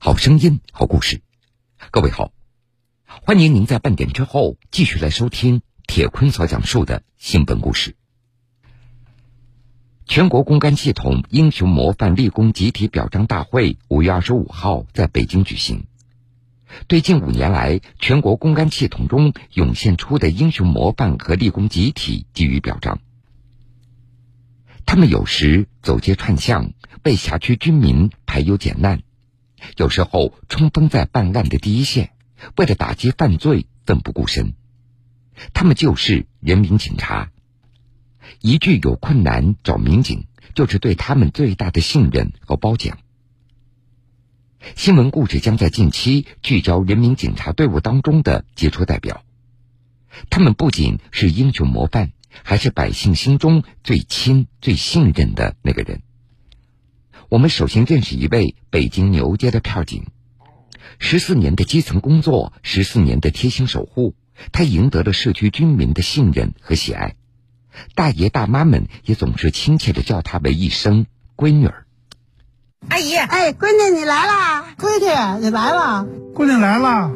好声音，好故事。各位好，欢迎您在半点之后继续来收听铁坤所讲述的新闻故事。全国公安系统英雄模范立功集体表彰大会五月二十五号在北京举行，对近五年来全国公安系统中涌现出的英雄模范和立功集体给予表彰。他们有时走街串巷，为辖区居民排忧解难；有时候冲锋在办案的第一线，为了打击犯罪奋不顾身。他们就是人民警察。一句“有困难找民警”，就是对他们最大的信任和褒奖。新闻故事将在近期聚焦人民警察队伍当中的杰出代表，他们不仅是英雄模范。还是百姓心中最亲、最信任的那个人。我们首先认识一位北京牛街的片警，十四年的基层工作，十四年的贴心守护，他赢得了社区居民的信任和喜爱。大爷大妈们也总是亲切的叫他为一声“闺女儿”。阿姨，哎，闺女你来啦！闺女你来了，闺女来了。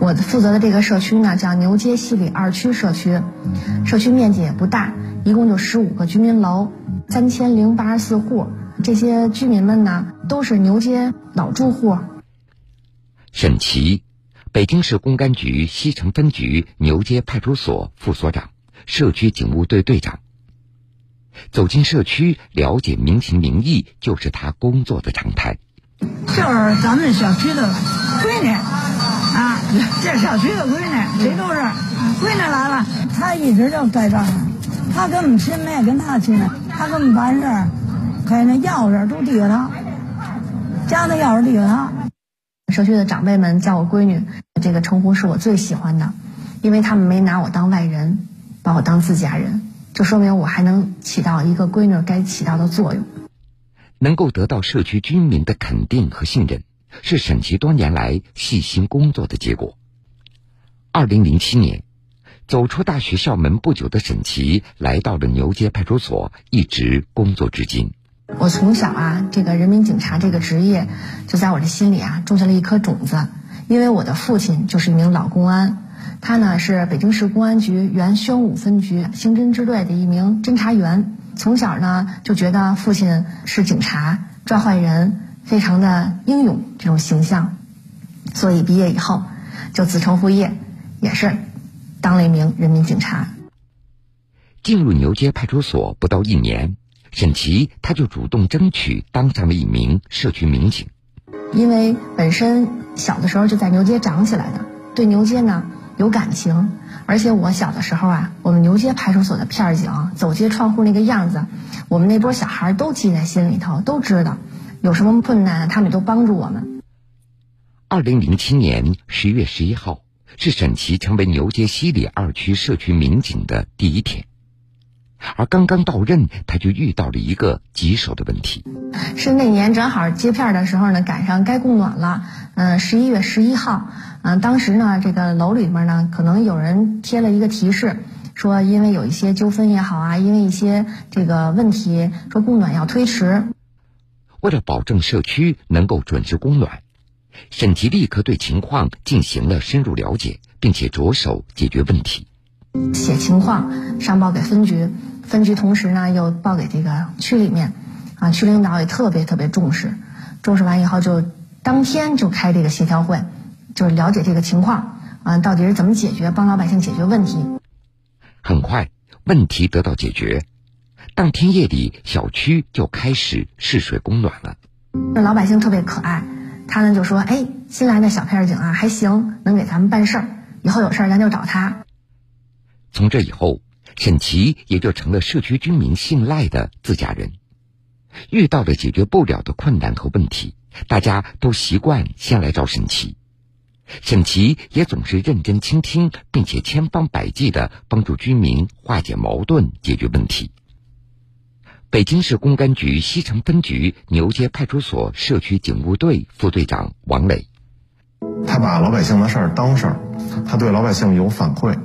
我负责的这个社区呢，叫牛街西里二区社区，社区面积也不大，一共就十五个居民楼，三千零八十四户。这些居民们呢，都是牛街老住户。沈琦，北京市公安局西城分局牛街派出所副所长、社区警务队队长。走进社区，了解民情民意，就是他工作的常态。就是咱们小区的闺女。啊，这小区的闺女，谁都是闺女来了，她一直就在这儿。她跟我们亲，没也跟她亲。她跟我们办事，开那钥匙都递给他，家的钥匙递给他。社区的长辈们叫我闺女，这个称呼是我最喜欢的，因为他们没拿我当外人，把我当自家人，就说明我还能起到一个闺女该起到的作用。能够得到社区居民的肯定和信任。是沈琦多年来细心工作的结果。二零零七年，走出大学校门不久的沈琦来到了牛街派出所，一直工作至今。我从小啊，这个人民警察这个职业就在我的心里啊种下了一颗种子。因为我的父亲就是一名老公安，他呢是北京市公安局原宣武分局刑侦支队的一名侦查员。从小呢就觉得父亲是警察，抓坏人。非常的英勇这种形象，所以毕业以后就子承父业，也是当了一名人民警察。进入牛街派出所不到一年，沈琦他就主动争取当上了一名社区民警。因为本身小的时候就在牛街长起来的，对牛街呢有感情，而且我小的时候啊，我们牛街派出所的片警走街串户那个样子，我们那波小孩都记在心里头，都知道。有什么困难，他们都帮助我们。二零零七年十月十一号是沈琦成为牛街西里二区社区民警的第一天，而刚刚到任，他就遇到了一个棘手的问题。是那年正好接片的时候呢，赶上该供暖了。嗯，十一月十一号，嗯，当时呢，这个楼里面呢，可能有人贴了一个提示，说因为有一些纠纷也好啊，因为一些这个问题，说供暖要推迟。为了保证社区能够准时供暖，沈琦立刻对情况进行了深入了解，并且着手解决问题。写情况上报给分局，分局同时呢又报给这个区里面，啊，区领导也特别特别重视，重视完以后就当天就开这个协调会，就是了解这个情况，啊，到底是怎么解决，帮老百姓解决问题。很快，问题得到解决。当天夜里，小区就开始试水供暖了。那老百姓特别可爱，他呢就说：“哎，新来的小片警啊，还行，能给咱们办事儿。以后有事儿咱就找他。”从这以后，沈琦也就成了社区居民信赖的自家人。遇到了解决不了的困难和问题，大家都习惯先来找沈琦。沈琦也总是认真倾听，并且千方百计的帮助居民化解矛盾、解决问题。北京市公安局西城分局牛街派出所社区警务队副队长王磊，他把老百姓的事儿当事儿，他对老百姓有反馈，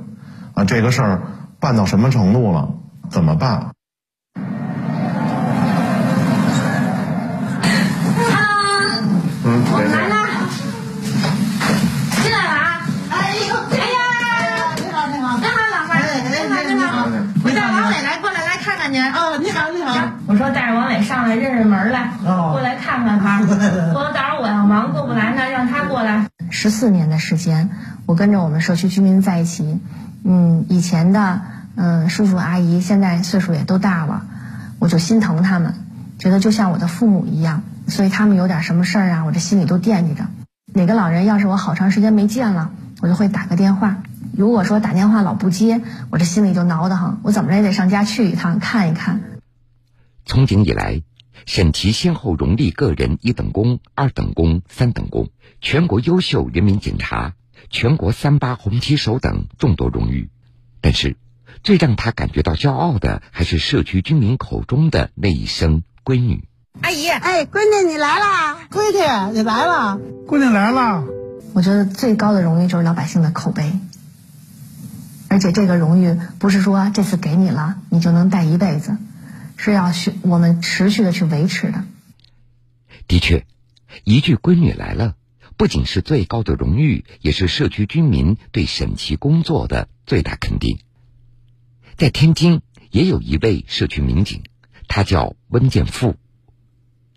啊，这个事儿办到什么程度了？怎么办嗯，我来了，进来了啊！哎呦，哎呀，你好，你好，你好，老妹儿，你好，你好，我叫王伟，来过来，来看看您。哦，说带着王伟上来认认门来，哦过来看看他。说到时候我要忙过不来呢，让他过来。十四年的时间，我跟着我们社区居民在一起。嗯，以前的嗯叔叔阿姨现在岁数也都大了，我就心疼他们，觉得就像我的父母一样，所以他们有点什么事儿啊，我这心里都惦记着。哪个老人要是我好长时间没见了，我就会打个电话。如果说打电话老不接，我这心里就挠得慌，我怎么着也得上家去一趟看一看。从警以来，沈琦先后荣立个人一等功、二等功、三等功、全国优秀人民警察、全国三八红旗手等众多荣誉。但是，最让他感觉到骄傲的，还是社区居民口中的那一声“闺女”。阿姨，哎，闺女你来啦！闺女你来啦！闺女来啦，我觉得最高的荣誉就是老百姓的口碑，而且这个荣誉不是说这次给你了你就能带一辈子，是要去我们持续的去维持的。的确，一句“闺女来了”，不仅是最高的荣誉，也是社区居民对沈琦工作的最大肯定。在天津，也有一位社区民警，他叫温建富。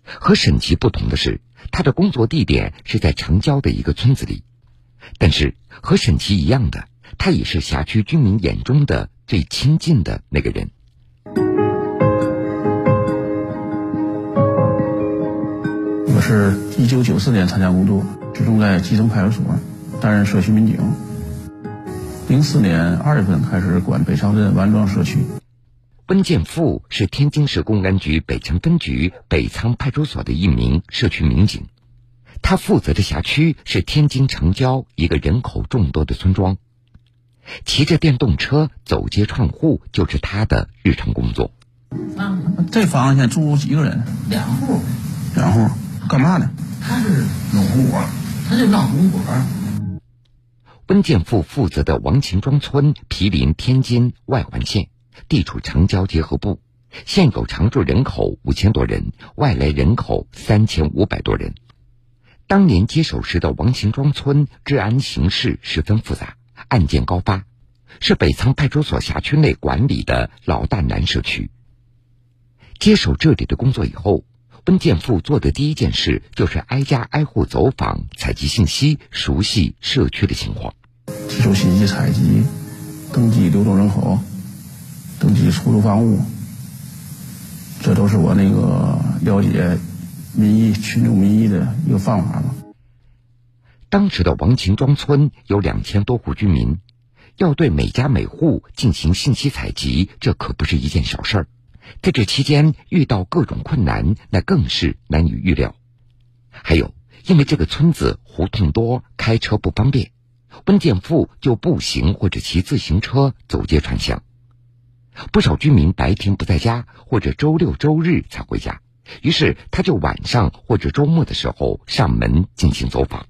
和沈琦不同的是，他的工作地点是在城郊的一个村子里，但是和沈琦一样的，他也是辖区居民眼中的最亲近的那个人。是一九九四年参加工作，居住在基层派出所担任社区民警。零四年二月份开始管北昌镇完庄社区。温建富是天津市公安局北城分局北仓派出所的一名社区民警，他负责的辖区是天津城郊一个人口众多的村庄，骑着电动车走街串户就是他的日常工作。这房子现在住几个人？两户，两户，干嘛呢？他是农活，他就闹红果。温建富负责的王秦庄村毗邻天津外环线，地处城郊结合部，现有常住人口五千多人，外来人口三千五百多人。当年接手时的王秦庄村治安形势十分复杂，案件高发，是北仓派出所辖区内管理的老大难社区。接手这里的工作以后，温建富做的第一件事就是挨家挨户走访，采集信息，熟悉社区的情况。提出信息采集，登记流动人口，登记出租房屋，这都是我那个了解民意、群众民意的一个方法嘛。当时的王秦庄村有两千多户居民，要对每家每户进行信息采集，这可不是一件小事儿。在这期间遇到各种困难，那更是难以预料。还有，因为这个村子胡同多，开车不方便，温建富就步行或者骑自行车走街串巷。不少居民白天不在家，或者周六周日才回家，于是他就晚上或者周末的时候上门进行走访。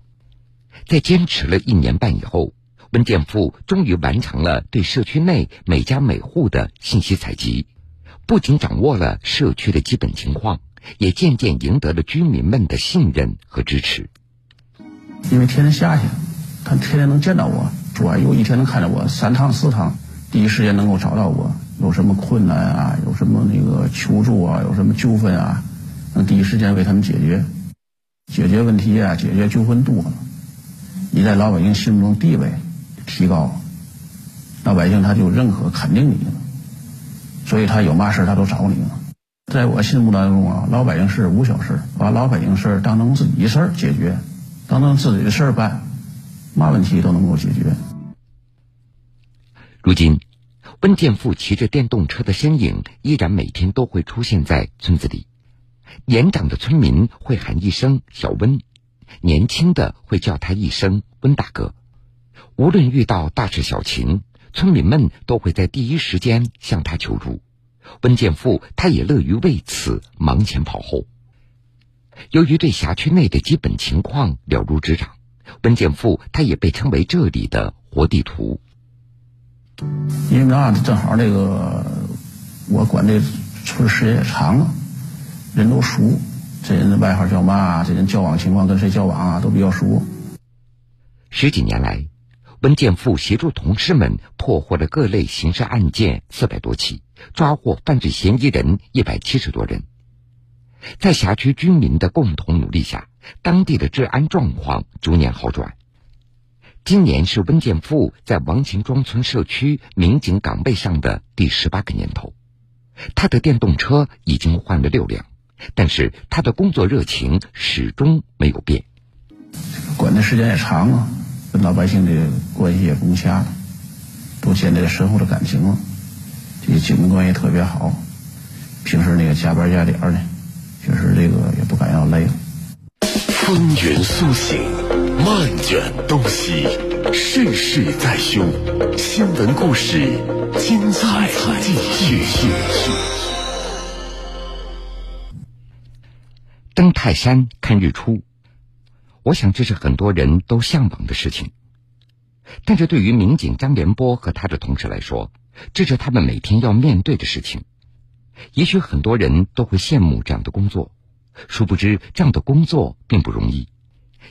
在坚持了一年半以后，温建富终于完成了对社区内每家每户的信息采集。不仅掌握了社区的基本情况，也渐渐赢得了居民们的信任和支持。因为天天下去，他天天能见到我，说哎有一天能看到我三趟四趟，第一时间能够找到我，有什么困难啊，有什么那个求助啊，有什么纠纷啊，能第一时间为他们解决，解决问题啊，解决纠纷多了，你在老百姓心中地位提高，老百姓他就认可肯定你了。所以他有嘛事他都找你了。在我心目当中啊，老百姓是无小事，把老百姓事当成自己的事儿解决，当成自己的事儿办，嘛问题都能够解决。如今，温建富骑着电动车的身影依然每天都会出现在村子里。年长的村民会喊一声“小温”，年轻的会叫他一声“温大哥”。无论遇到大事小情，村民们都会在第一时间向他求助。温建富他也乐于为此忙前跑后。由于对辖区内的基本情况了如指掌，温建富他也被称为这里的活地图。因为那正好这个我管这村时间也长了，人都熟，这人的外号叫嘛？这人交往情况跟谁交往啊？都比较熟。十几年来，温建富协助同事们破获了各类刑事案件四百多起，抓获犯罪嫌疑人一百七十多人。在辖区居民的共同努力下，当地的治安状况逐年好转。今年是温建富在王秦庄村社区民警岗位上的第十八个年头，他的电动车已经换了六辆，但是他的工作热情始终没有变。管的时间也长了，跟老百姓的关系也融洽了，都建立了深厚的感情了。这个警民关系特别好，平时那个加班加点的，确实这个也不敢要累。风云苏醒，漫卷东西，世事在胸。新闻故事，精彩继续。登泰山看日出，我想这是很多人都向往的事情。但是对于民警张连波和他的同事来说，这是他们每天要面对的事情。也许很多人都会羡慕这样的工作。殊不知，这样的工作并不容易，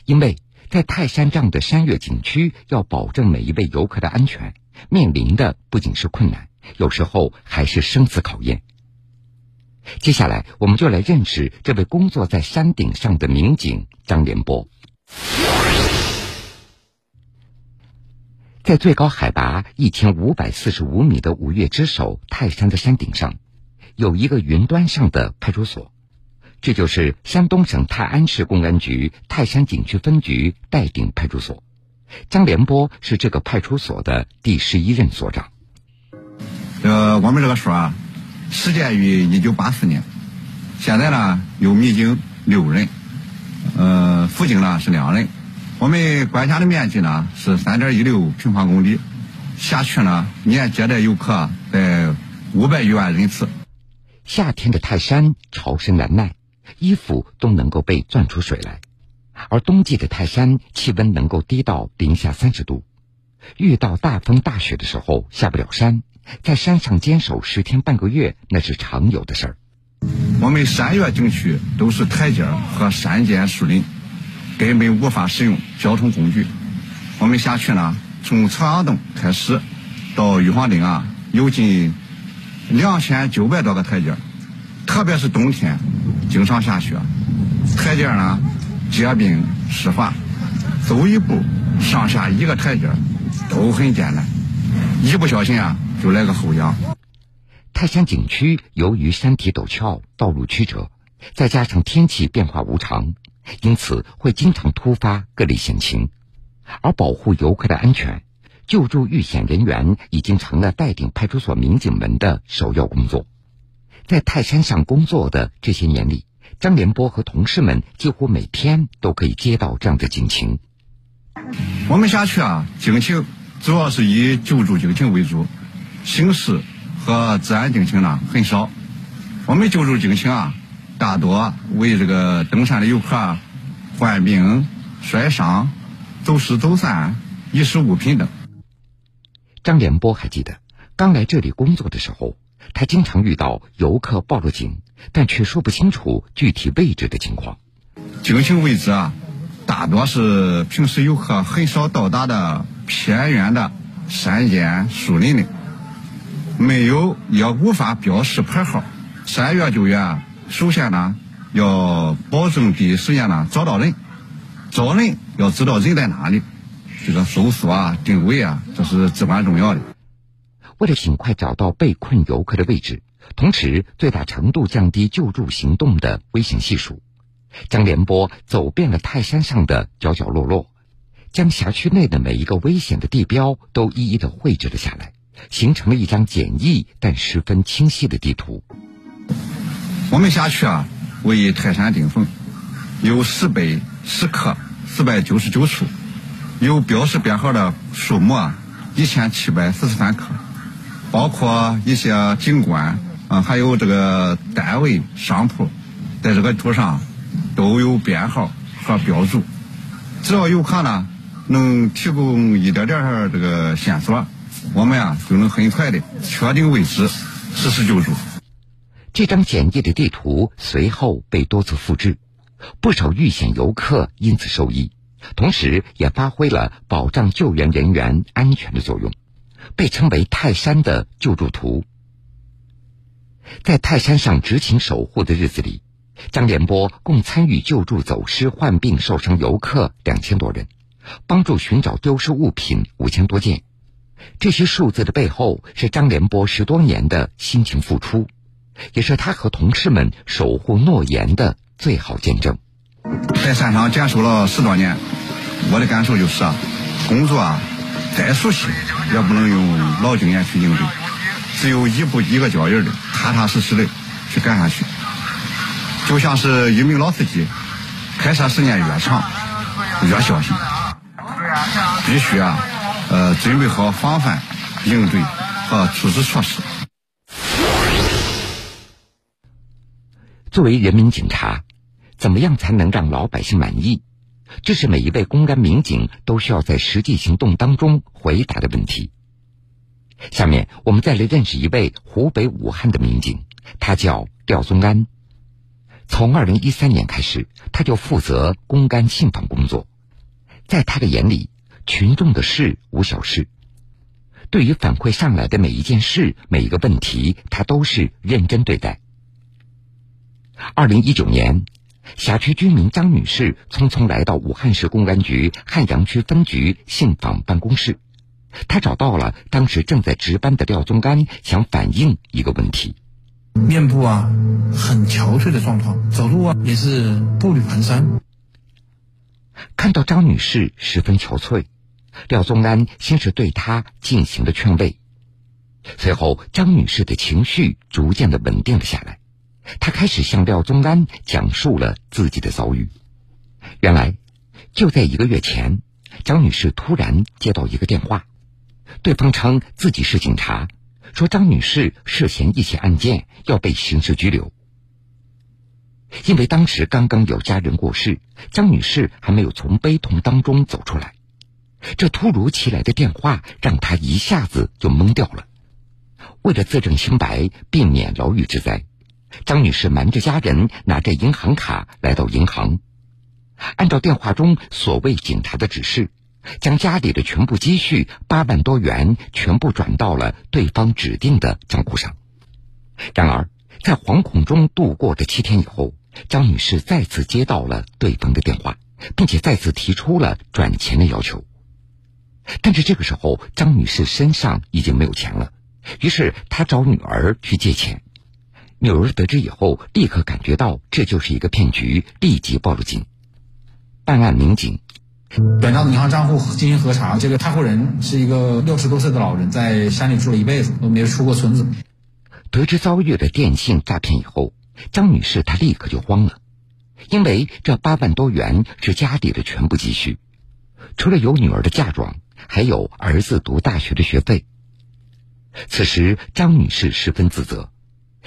因为在泰山这样的山岳景区，要保证每一位游客的安全，面临的不仅是困难，有时候还是生死考验。接下来，我们就来认识这位工作在山顶上的民警张连波。在最高海拔一千五百四十五米的五岳之首泰山的山顶上，有一个云端上的派出所。这就是山东省泰安市公安局泰山景区分局戴顶派出所，张连波是这个派出所的第十一任所长。呃，我们这个所啊，始建于一九八四年，现在呢有民警六人，呃，辅警呢是两人。我们管辖的面积呢是三点一六平方公里，辖区呢年接待游客在五百余万人次。夏天的泰山潮湿难耐。衣服都能够被钻出水来，而冬季的泰山气温能够低到零下三十度，遇到大风大雪的时候下不了山，在山上坚守十天半个月那是常有的事儿。我们山岳景区都是台阶和山间树林，根本无法使用交通工具。我们辖区呢，从朝阳洞开始到玉皇顶啊，有近两千九百多个台阶，特别是冬天。经常下雪，台阶呢结冰湿滑，走一步上下一个台阶都很艰难，一不小心啊就来个后仰。泰山景区由于山体陡峭、道路曲折，再加上天气变化无常，因此会经常突发各类险情，而保护游客的安全、救助遇险人员已经成了戴顶派出所民警们的首要工作。在泰山上工作的这些年里，张连波和同事们几乎每天都可以接到这样的警情。我们辖区啊，警情主要是以救助警情为主，形势和治安警情呢很少。我们救助警情啊，大多为这个登山的游客患病、摔伤、走失走散、遗失物品等。张连波还记得，刚来这里工作的时候。他经常遇到游客报了警，但却说不清楚具体位置的情况。警情位置啊，大多是平时游客很少到达的偏远的山间树林里，没有也无法标识牌号。山岳救援首先呢，要保证第一时间呢找到人，找人要知道人在哪里，这个搜索啊、定位啊，这是至关重要的。为了尽快找到被困游客的位置，同时最大程度降低救助行动的危险系数，张连波走遍了泰山上的角角落落，将辖区内的每一个危险的地标都一一的绘制了下来，形成了一张简易但十分清晰的地图。我们辖区啊，为泰山顶峰，有石碑、石刻四百九十九处，有标识编号的树木啊一千七百四十三棵。包括一些景观啊，还有这个单位、商铺，在这个图上都有编号和标注。只要游客呢能提供一点点这个线索，我们啊就能很快的确定位置，实施救助。这张简易的地图随后被多次复制，不少遇险游客因此受益，同时也发挥了保障救援人员安全的作用，被称为“泰山”的救助图。在泰山上执勤守护的日子里，张连波共参与救助走失、患病、受伤游客两千多人，帮助寻找丢失物品五千多件。这些数字的背后，是张连波十多年的辛勤付出，也是他和同事们守护诺言的最好见证。在山上坚守了十多年，我的感受就是啊，工作啊，再熟悉也不能用老经验去应对，只有一步一个脚印的，踏踏实实的去干下去。就像是一名老司机，开车时间越长，越小心，必须啊，呃，准备好防范、应对和处置措施。作为人民警察，怎么样才能让老百姓满意？这是每一位公安民警都需要在实际行动当中回答的问题。下面我们再来认识一位湖北武汉的民警，他叫廖宗安。从二零一三年开始，他就负责公安信访工作。在他的眼里，群众的事无小事。对于反馈上来的每一件事、每一个问题，他都是认真对待。二零一九年，辖区居民张女士匆匆来到武汉市公安局汉阳区分局信访办公室，她找到了当时正在值班的廖宗干，想反映一个问题。面部啊，很憔悴的状况，走路啊也是步履蹒跚。看到张女士十分憔悴，廖宗安先是对她进行了劝慰，随后张女士的情绪逐渐的稳定了下来，她开始向廖宗安讲述了自己的遭遇。原来，就在一个月前，张女士突然接到一个电话，对方称自己是警察。说张女士涉嫌一起案件要被刑事拘留，因为当时刚刚有家人过世，张女士还没有从悲痛当中走出来。这突如其来的电话让她一下子就懵掉了。为了自证清白，避免牢狱之灾，张女士瞒着家人，拿着银行卡来到银行，按照电话中所谓警察的指示。将家里的全部积蓄八万多元全部转到了对方指定的账户上。然而，在惶恐中度过的七天以后，张女士再次接到了对方的电话，并且再次提出了转钱的要求。但是这个时候，张女士身上已经没有钱了，于是她找女儿去借钱。女儿得知以后，立刻感觉到这就是一个骗局，立即报了警。办案民警。转账银行账户进行核查，这个开户人是一个六十多岁的老人，在山里住了一辈子，都没有出过村子。得知遭遇了电信诈骗以后，张女士她立刻就慌了，因为这八万多元是家里的全部积蓄，除了有女儿的嫁妆，还有儿子读大学的学费。此时，张女士十分自责，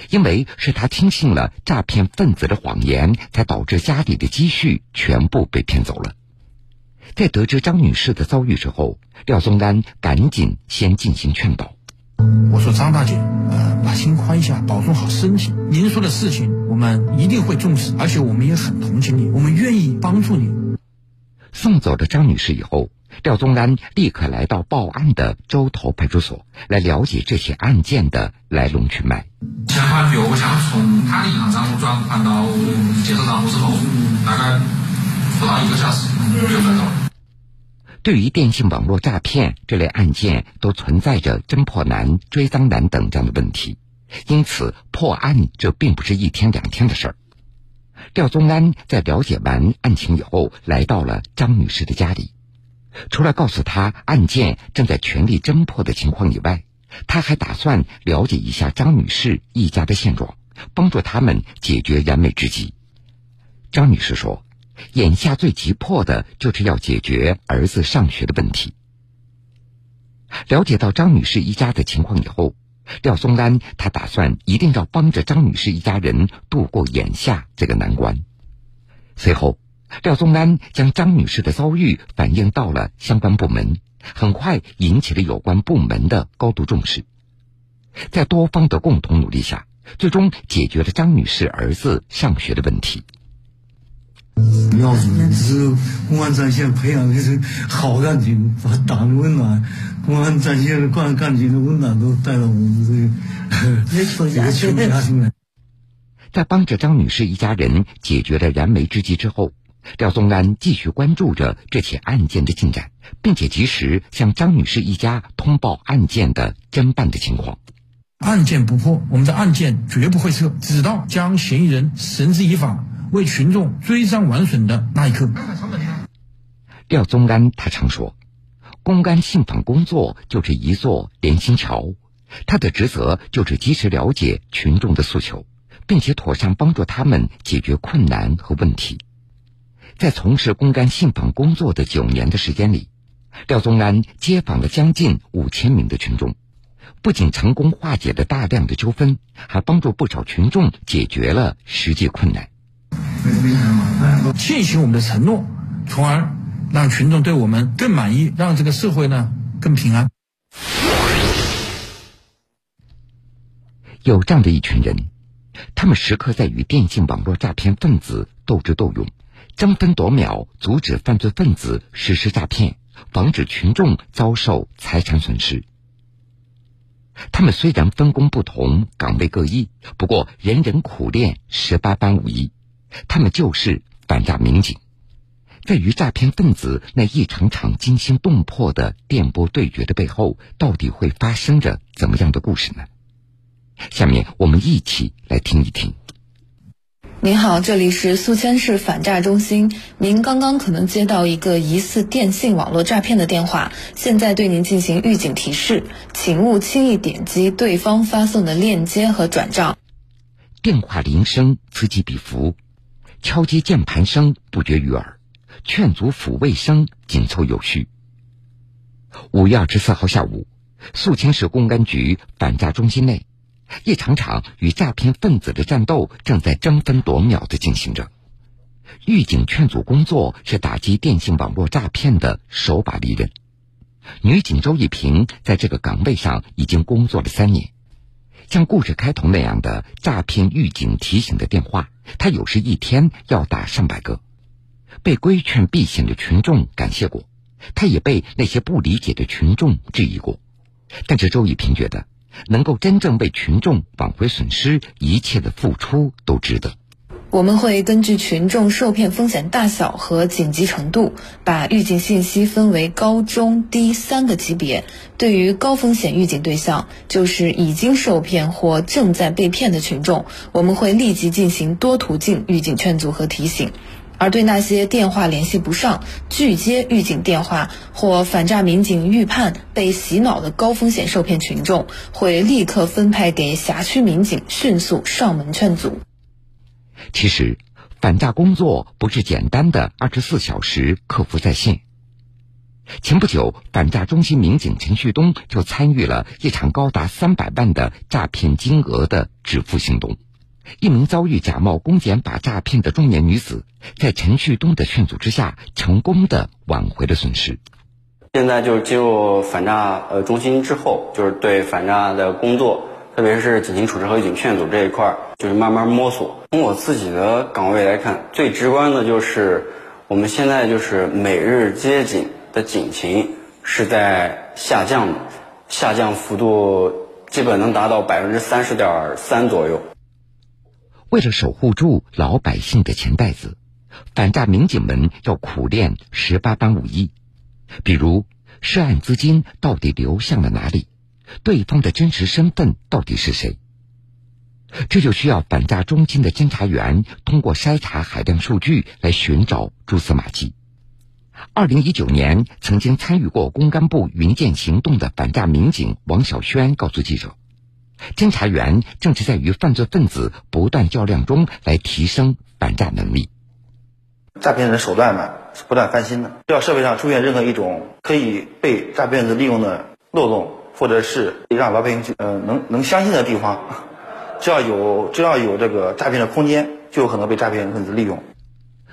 因为是她听信了诈骗分子的谎言，才导致家里的积蓄全部被骗走了。在得知张女士的遭遇之后，廖宗安赶紧先进行劝导。我说：“张大姐，呃，把心宽下，保重好身体。您说的事情，我们一定会重视，而且我们也很同情你，我们愿意帮助你。”送走了张女士以后，廖宗安立刻来到报案的洲头派出所，来了解这起案件的来龙去脉。钱款越想从他的银行账户转换到账户之后，大概不到一个小时就转走。对于电信网络诈骗这类案件，都存在着侦破难、追赃难等这样的问题，因此破案这并不是一天两天的事儿。廖宗安在了解完案情以后，来到了张女士的家里，除了告诉她案件正在全力侦破的情况以外，他还打算了解一下张女士一家的现状，帮助他们解决燃眉之急。张女士说。眼下最急迫的就是要解决儿子上学的问题。了解到张女士一家的情况以后，廖松安他打算一定要帮着张女士一家人度过眼下这个难关。随后，廖松安将张女士的遭遇反映到了相关部门，很快引起了有关部门的高度重视。在多方的共同努力下，最终解决了张女士儿子上学的问题。要是公安战线培养的是好干警，把党的温暖、公安战线的干干警的温暖都带到我们这个穷家庭来。在帮着张女士一家人解决了燃眉之急之后，廖宗安继续关注着这起案件的进展，并且及时向张女士一家通报案件的侦办的情况。案件不破，我们的案件绝不会撤，直到将嫌疑人绳之以法，为群众追赃完损的那一刻。廖宗安他常说，公安信访工作就是一座连心桥，他的职责就是及时了解群众的诉求。并且妥善帮助他们解决困难和问题。在从事公安信访工作的九年的时间里，廖宗安接访了将近五千名的群众，不仅成功化解了大量的纠纷，还帮助不少群众解决了实际困难。践行我们的承诺，从而让群众对我们更满意，让这个社会呢更平安。有这样的一群人。他们时刻在与电信网络诈骗分子斗智斗勇，争分夺秒阻止犯罪分子实施诈骗，防止群众遭受财产损失。他们虽然分工不同，岗位各异，不过人人苦练，十八般武艺。他们就是反诈民警，在与诈骗分子那一场场惊心动魄的电波对决的背后，到底会发生着怎么样的故事呢？下面我们一起来听一听。您好，这里是宿迁市反诈中心，您刚刚可能接到一个疑似电信网络诈骗的电话，现在对您进行预警提示，请勿轻易点击对方发送的链接和转账。电话铃声此起彼伏，敲击键盘声不绝于耳，劝阻抚慰声紧凑有序。五月二十四号下午，宿迁市公安局反诈中心内。一场场与诈骗分子的战斗正在争分夺秒的进行着，预警劝阻工作是打击电信网络诈骗的手把利刃。女警周一平在这个岗位上已经工作了三年，像故事开头那样的诈骗预警提醒的电话，他有时一天要打上百个。被规劝避险的群众感谢过，他也被那些不理解的群众质疑过，但是周一平觉得。能够真正为群众挽回损失，一切的付出都值得。我们会根据群众受骗风险大小和紧急程度，把预警信息分为高、中、低三个级别。对于高风险预警对象，就是已经受骗或正在被骗的群众，我们会立即进行多途径预警劝阻和提醒。而对那些电话联系不上、拒接预警电话或反诈民警预判被洗脑的高风险受骗群众，会立刻分派给辖区民警迅速上门劝阻。其实，反诈工作不是简单的二十四小时客服在线。前不久，反诈中心民警陈旭东就参与了一场高达三百万的诈骗金额的止付行动。一名遭遇假冒公检法诈骗的中年女子，在陈旭东的劝阻之下，成功的挽回了损失。现在就是进入反诈呃中心之后，就是对反诈的工作，特别是警情处置和预警劝阻这一块儿，就是慢慢摸索。从我自己的岗位来看，最直观的就是我们现在就是每日接警的警情是在下降的，下降幅度基本能达到百分之三十点三左右。为了守护住老百姓的钱袋子，反诈民警们要苦练十八般武艺，比如涉案资金到底流向了哪里，对方的真实身份到底是谁。这就需要反诈中心的侦查员通过筛查海量数据来寻找蛛丝马迹。二零一九年，曾经参与过公安部云剑行动的反诈民警王小轩告诉记者。侦查员正是在与犯罪分子不断较量中来提升反诈能力。诈骗的手段嘛是不断翻新的，只要社会上出现任何一种可以被诈骗分子利用的漏洞，或者是让老百姓呃能能相信的地方，只要有只要有这个诈骗的空间，就有可能被诈骗分子利用。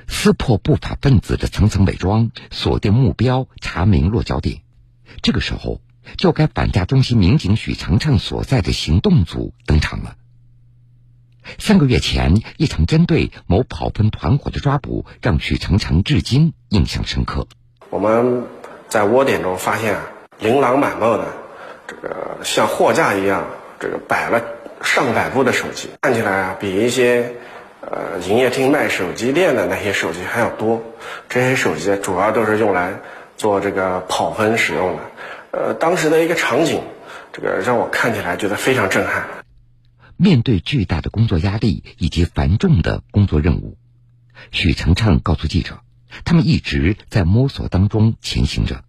撕破不法分子的层层伪装，锁定目标，查明落脚点。这个时候。就该反诈中心民警许程程所在的行动组登场了。三个月前，一场针对某跑分团伙的抓捕，让许成成至今印象深刻。我们在窝点中发现，琳琅满目的这个像货架一样，这个摆了上百部的手机，看起来啊，比一些呃营业厅卖手机店的那些手机还要多。这些手机主要都是用来做这个跑分使用的。呃，当时的一个场景，这个让我看起来觉得非常震撼。面对巨大的工作压力以及繁重的工作任务，许成成告诉记者，他们一直在摸索当中前行着，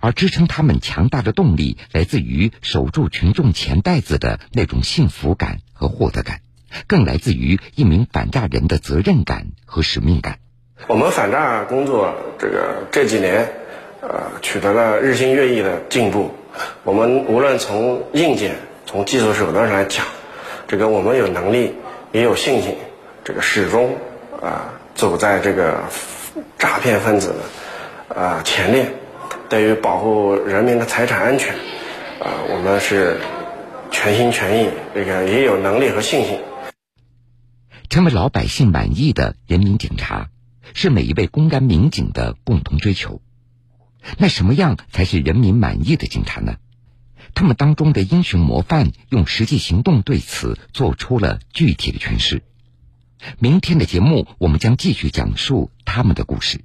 而支撑他们强大的动力来自于守住群众钱袋子的那种幸福感和获得感，更来自于一名反诈人的责任感和使命感。我们反诈工作这个这几年，呃，取得了日新月异的进步。我们无论从硬件、从技术手段上来讲，这个我们有能力，也有信心，这个始终啊走在这个诈骗分子的啊前列。对于保护人民的财产安全，啊，我们是全心全意，这个也有能力和信心。成为老百姓满意的人民警察，是每一位公安民警的共同追求。那什么样才是人民满意的警察呢？他们当中的英雄模范用实际行动对此做出了具体的诠释。明天的节目，我们将继续讲述他们的故事。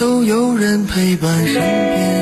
都有人陪伴身边。